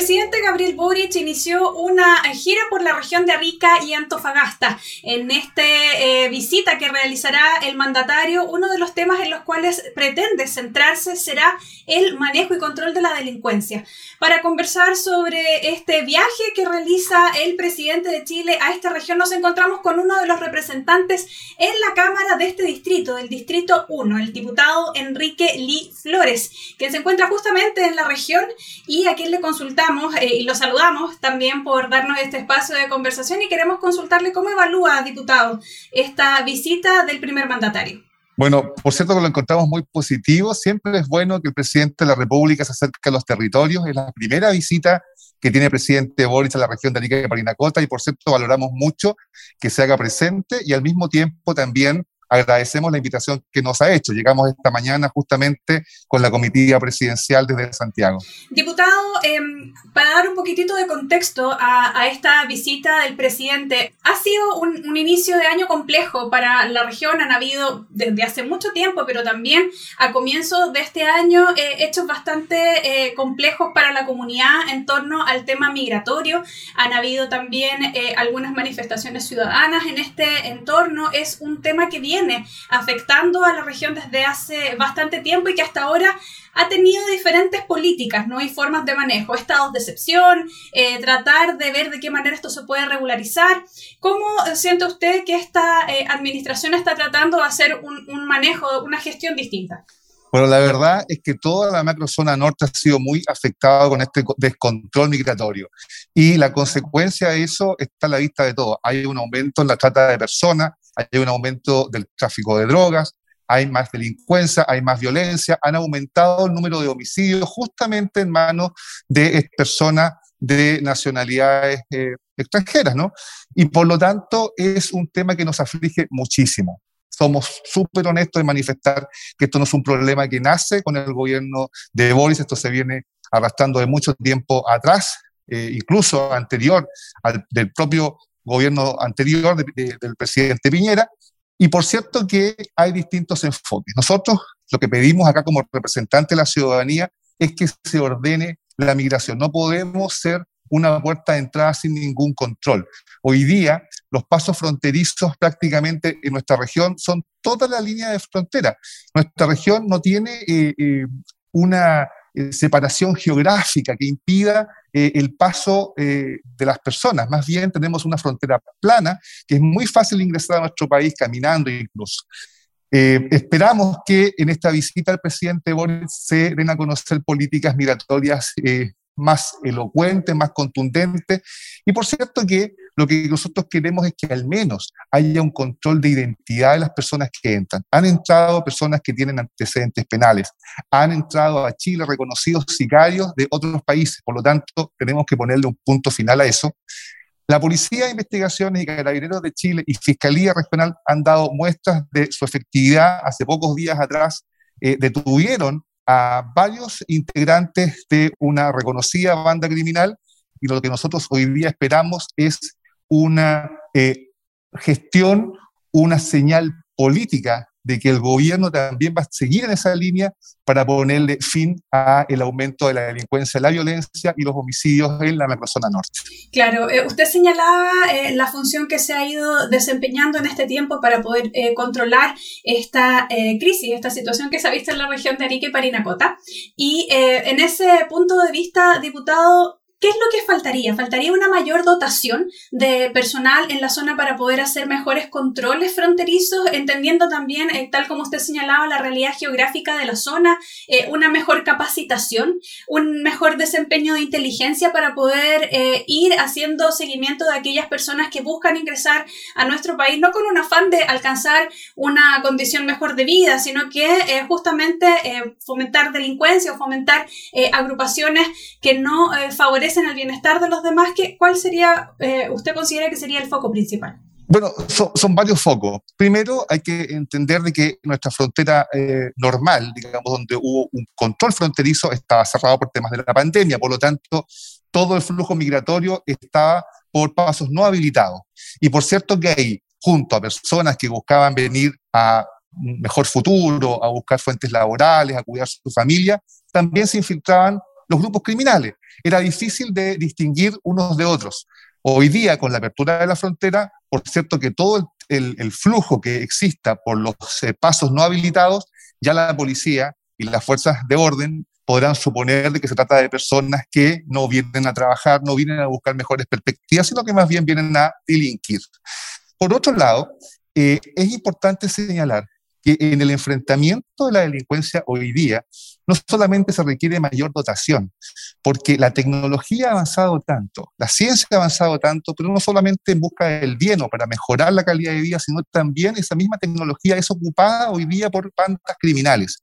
Presidente Gabriel Boric inició una gira por la región de Arica y Antofagasta. En esta eh, visita que realizará el mandatario, uno de los temas en los cuales pretende centrarse será el manejo y control de la delincuencia. Para conversar sobre este viaje que realiza el presidente de Chile a esta región, nos encontramos con uno de los representantes en la Cámara de este distrito, del Distrito 1, el diputado Enrique Lee Flores, quien se encuentra justamente en la región y a quien le consultamos eh, y lo saludamos también por darnos este espacio de conversación y queremos consultarle cómo evalúa, diputado, esta visita del primer mandatario. Bueno, por cierto que lo encontramos muy positivo. Siempre es bueno que el presidente de la República se acerque a los territorios. Es la primera visita que tiene el presidente Boris a la región de Arica y Parinacota y por cierto valoramos mucho que se haga presente y al mismo tiempo también agradecemos la invitación que nos ha hecho. Llegamos esta mañana justamente con la comitiva presidencial desde Santiago. Diputado, em, para dar un poquitito de contexto a, esta visita del presidente, ha sido un, inicio de año complejo para la región. Han habido desde hace mucho tiempo, pero también a comienzo de este año, eh, hechos bastante eh, complejos para la comunidad en torno al tema migratorio. Han habido también eh, algunas manifestaciones ciudadanas en este entorno. Es un tema que viene afectando a la región desde hace bastante tiempo y que hasta ahora ha tenido diferentes políticas, ¿no? hay formas de manejo, estados de excepción, eh, tratar de ver de qué manera esto se puede regularizar. ¿Cómo siente usted que esta eh, administración está tratando de hacer un, un manejo, una gestión distinta? Bueno, la verdad es que toda la macrozona norte ha sido muy afectada con este descontrol migratorio. Y la consecuencia de eso está a la vista de todo. Hay un aumento en la trata de personas, hay un aumento del tráfico de drogas, hay más delincuencia, hay más violencia, han aumentado el número de homicidios justamente en manos de personas de nacionalidades eh, extranjeras, ¿no? Y por lo tanto es un tema que nos aflige muchísimo. Somos súper honestos en manifestar que esto no es un problema que nace con el gobierno de Boris, esto se viene arrastrando de mucho tiempo atrás, eh, incluso anterior al del propio gobierno anterior del presidente Piñera. Y por cierto que hay distintos enfoques. Nosotros lo que pedimos acá como representante de la ciudadanía es que se ordene la migración. No podemos ser una puerta de entrada sin ningún control. Hoy día los pasos fronterizos prácticamente en nuestra región son toda la línea de frontera. Nuestra región no tiene eh, eh, una eh, separación geográfica que impida eh, el paso eh, de las personas. Más bien tenemos una frontera plana que es muy fácil ingresar a nuestro país caminando incluso. esperamos que en esta visita al presidente Boris se den a conocer políticas migratorias más elocuentes, más contundentes. Y por cierto que lo que nosotros queremos es que al menos haya un control de identidad de las personas que entran. Han entrado personas que tienen antecedentes penales, han entrado a Chile reconocidos sicarios de otros países, por lo tanto tenemos que ponerle un punto final a eso. La Policía de Investigaciones y Carabineros de Chile y Fiscalía Regional han dado muestras de su efectividad. Hace pocos días atrás eh, detuvieron a varios integrantes de una reconocida banda criminal y lo que nosotros hoy día esperamos es una eh, gestión, una señal política de que el gobierno también va a seguir en esa línea para ponerle fin a el aumento de la delincuencia, la violencia y los homicidios en la macrozona norte. Claro, eh, usted señalaba eh, la función que se ha ido desempeñando en este tiempo para poder controlar esta crisis, esta situación que se ha visto en la región de Arica y Parinacota. Y en ese punto de vista, diputado, ¿Qué es lo que faltaría? ¿Faltaría una mayor dotación de personal en la zona para poder hacer mejores controles fronterizos, entendiendo también, eh, tal como usted señalaba, la realidad geográfica de la zona, eh, una mejor capacitación, un mejor desempeño de inteligencia para poder eh, ir haciendo seguimiento de aquellas personas que buscan ingresar a nuestro país, no con un afán de alcanzar una condición mejor de vida, sino que justamente fomentar delincuencia o fomentar agrupaciones que no favorecen en el bienestar de los demás, ¿qué, ¿cuál sería, eh, usted considera que sería el foco principal? Bueno, son, varios focos. Primero, hay que entender de que nuestra frontera eh, normal, digamos, donde hubo un control fronterizo, estaba cerrado por temas de la pandemia. Por lo tanto, todo el flujo migratorio estaba por pasos no habilitados. Y por cierto que hay junto a personas que buscaban venir a un mejor futuro, a buscar fuentes laborales, a cuidar su familia, también se infiltraban los grupos criminales. Era difícil de distinguir unos de otros. Hoy día, con la apertura de la frontera, por cierto que todo el, flujo que exista por los eh, pasos no habilitados, ya la policía y las fuerzas de orden podrán suponer de que se trata de personas que no vienen a trabajar, no vienen a buscar mejores perspectivas, sino que más bien vienen a delinquir. Por otro lado, eh, es importante señalar que en el enfrentamiento de la delincuencia hoy día no solamente se requiere mayor dotación, porque la tecnología ha avanzado tanto, la ciencia ha avanzado tanto, pero no solamente en busca del bien o para mejorar la calidad de vida, sino también esa misma tecnología es ocupada hoy día por bandas criminales.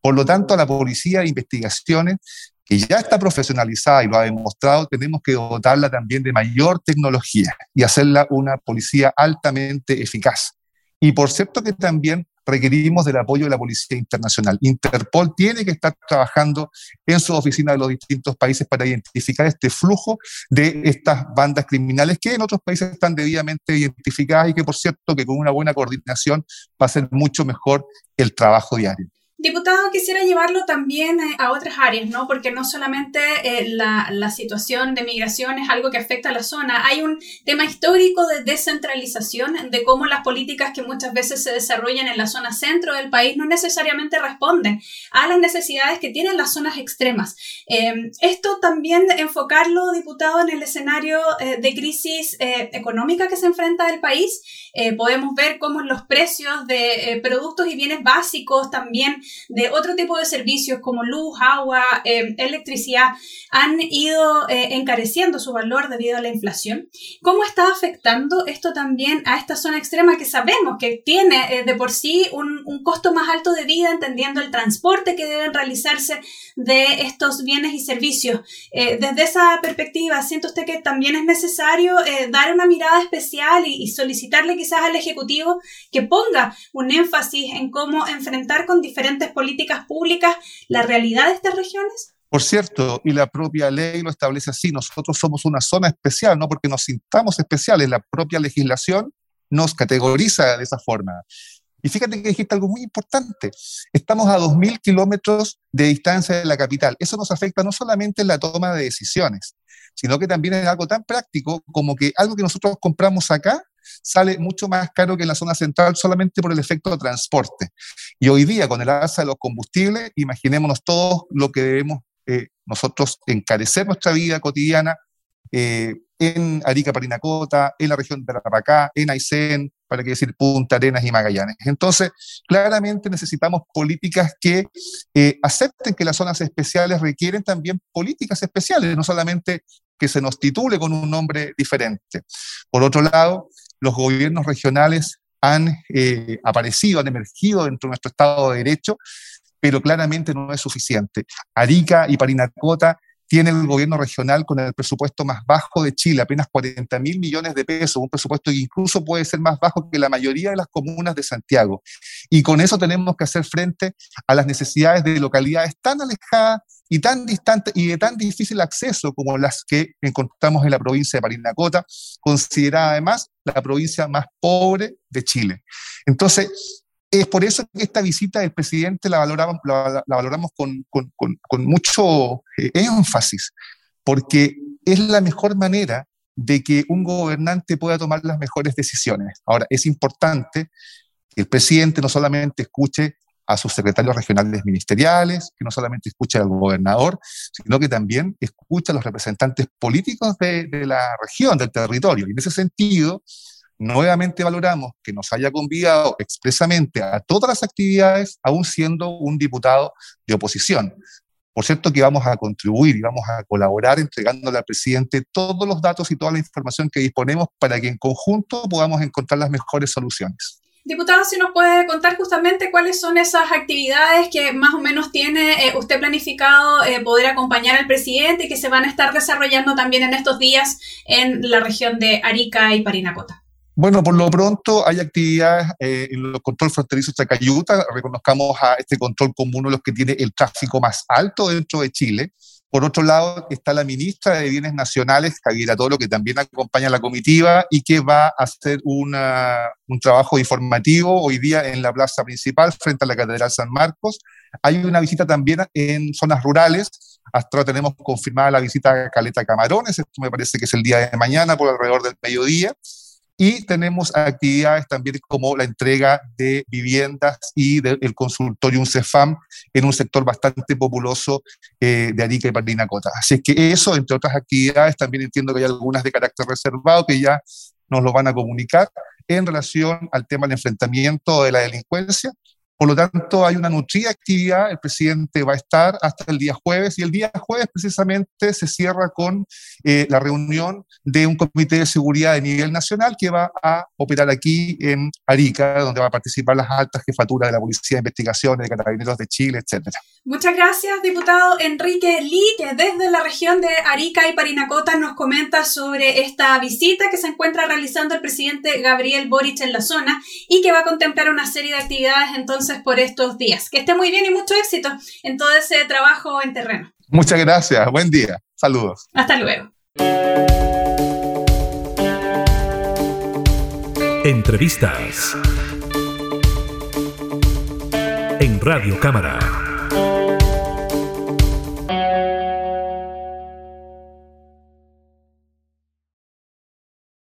Por lo tanto, la policía de investigaciones, que ya está profesionalizada y lo ha demostrado, tenemos que dotarla también de mayor tecnología y hacerla una policía altamente eficaz. Y por cierto que también requerimos del apoyo de la Policía Internacional. Interpol tiene que estar trabajando en su oficina de los distintos países para identificar este flujo de estas bandas criminales que en otros países están debidamente identificadas y que, por cierto, que con una buena coordinación va a ser mucho mejor el trabajo diario. Diputado, quisiera llevarlo también eh, a otras áreas, ¿no? Porque no solamente eh, la, la, situación de migración es algo que afecta a la zona, hay un tema histórico de descentralización, de cómo las políticas que muchas veces se desarrollan en la zona centro del país no necesariamente responden a las necesidades que tienen las zonas extremas. Em, esto también enfocarlo, diputado, en el escenario eh, de crisis económica que se enfrenta el país. podemos ver cómo los precios de productos y bienes básicos también de otro tipo de servicios como luz, agua, em, electricidad, han ido eh, encareciendo su valor debido a la inflación. ¿Cómo está afectando esto también a esta zona extrema que sabemos que tiene eh, de por sí un, costo más alto de vida, entendiendo el transporte que deben realizarse de estos bienes y servicios? Eh, desde esa perspectiva, ¿siente usted que también es necesario dar una mirada especial y, y solicitarle quizás al Ejecutivo que ponga un énfasis en cómo enfrentar con diferentes políticas públicas la realidad de estas regiones? Por cierto, y la propia ley lo establece así, nosotros somos una zona especial, no porque nos sintamos especiales, la propia legislación nos categoriza de esa forma. Y fíjate que dijiste algo muy importante. Estamos a 2.000 kilómetros de distancia de la capital. Eso nos afecta no solamente en la toma de decisiones, sino que también es algo tan práctico como que algo que nosotros compramos acá sale mucho más caro que en la zona central solamente por el efecto de transporte. Y hoy día, con el alza de los combustibles, imaginémonos todos lo que debemos eh, nosotros encarecer nuestra vida cotidiana eh, en Arica, Parinacota, en la región de Tarapacá, en Aysén, para qué decir Punta Arenas y Magallanes. Entonces, claramente necesitamos políticas que eh, acepten que las zonas especiales requieren también políticas especiales, no solamente que se nos titule con un nombre diferente. Por otro lado, los gobiernos regionales han eh, aparecido, han emergido dentro de nuestro Estado de Derecho, pero claramente no es suficiente. Arica y Parinacota tiene el gobierno regional con el presupuesto más bajo de Chile, apenas 40 mil millones de pesos, un presupuesto que incluso puede ser más bajo que la mayoría de las comunas de Santiago. Y con eso tenemos que hacer frente a las necesidades de localidades tan alejadas y tan distantes y de tan difícil acceso como las que encontramos en la provincia de Parinacota, considerada además la provincia más pobre de Chile. Entonces, es por eso que esta visita del presidente la valoramos, la, valoramos con, con, con, mucho eh, énfasis, porque es la mejor manera de que un gobernante pueda tomar las mejores decisiones. Ahora, es importante que el presidente no solamente escuche a sus secretarios regionales ministeriales, que no solamente escuche al gobernador, sino que también escuche a los representantes políticos de, de la región, del territorio. Y en ese sentido, nuevamente valoramos que nos haya convidado expresamente a todas las actividades, aún siendo un diputado de oposición. Por cierto que vamos a contribuir y vamos a colaborar entregándole al presidente todos los datos y toda la información que disponemos para que en conjunto podamos encontrar las mejores soluciones. Diputado, si nos puede contar justamente cuáles son esas actividades que más o menos tiene eh, usted planificado eh, poder acompañar al presidente y que se van a estar desarrollando también en estos días en la región de Arica y Parinacota. Bueno, por lo pronto hay actividades eh, en los control fronterizo Chacayuta. Reconozcamos a este control como uno de los que tiene el tráfico más alto dentro de Chile. Por otro lado, está la ministra de Bienes Nacionales, Javiera Toro, que también acompaña a la comitiva y que va a hacer una, un trabajo informativo hoy día en la plaza principal frente a la Catedral San Marcos. Hay una visita también en zonas rurales. Hasta ahora tenemos confirmada la visita a Caleta Camarones, esto me parece que es el día de mañana por alrededor del mediodía. Y tenemos actividades también como la entrega de viviendas y del consultorio CEFAM en un sector bastante populoso eh, de Arica y Parinacota. Así que eso, entre otras actividades, también entiendo que hay algunas de carácter reservado que ya nos lo van a comunicar en relación al tema del enfrentamiento de la delincuencia por lo tanto, hay una nutrida actividad. El presidente va a estar hasta el día jueves y el día jueves precisamente se cierra con eh, la reunión de un comité de seguridad de nivel nacional que va a operar aquí en Arica, donde va a participar las altas jefaturas de la Policía de Investigaciones, de Carabineros de Chile, etcétera. Muchas gracias, diputado Enrique Lee, que desde la región de Arica y Parinacota nos comenta sobre esta visita que se encuentra realizando el presidente Gabriel Boric en la zona y que va a contemplar una serie de actividades entonces por estos días. Que esté muy bien y mucho éxito en todo ese trabajo en terreno. Muchas gracias, buen día, saludos. Hasta luego. Entrevistas en Radio Cámara. Thank you.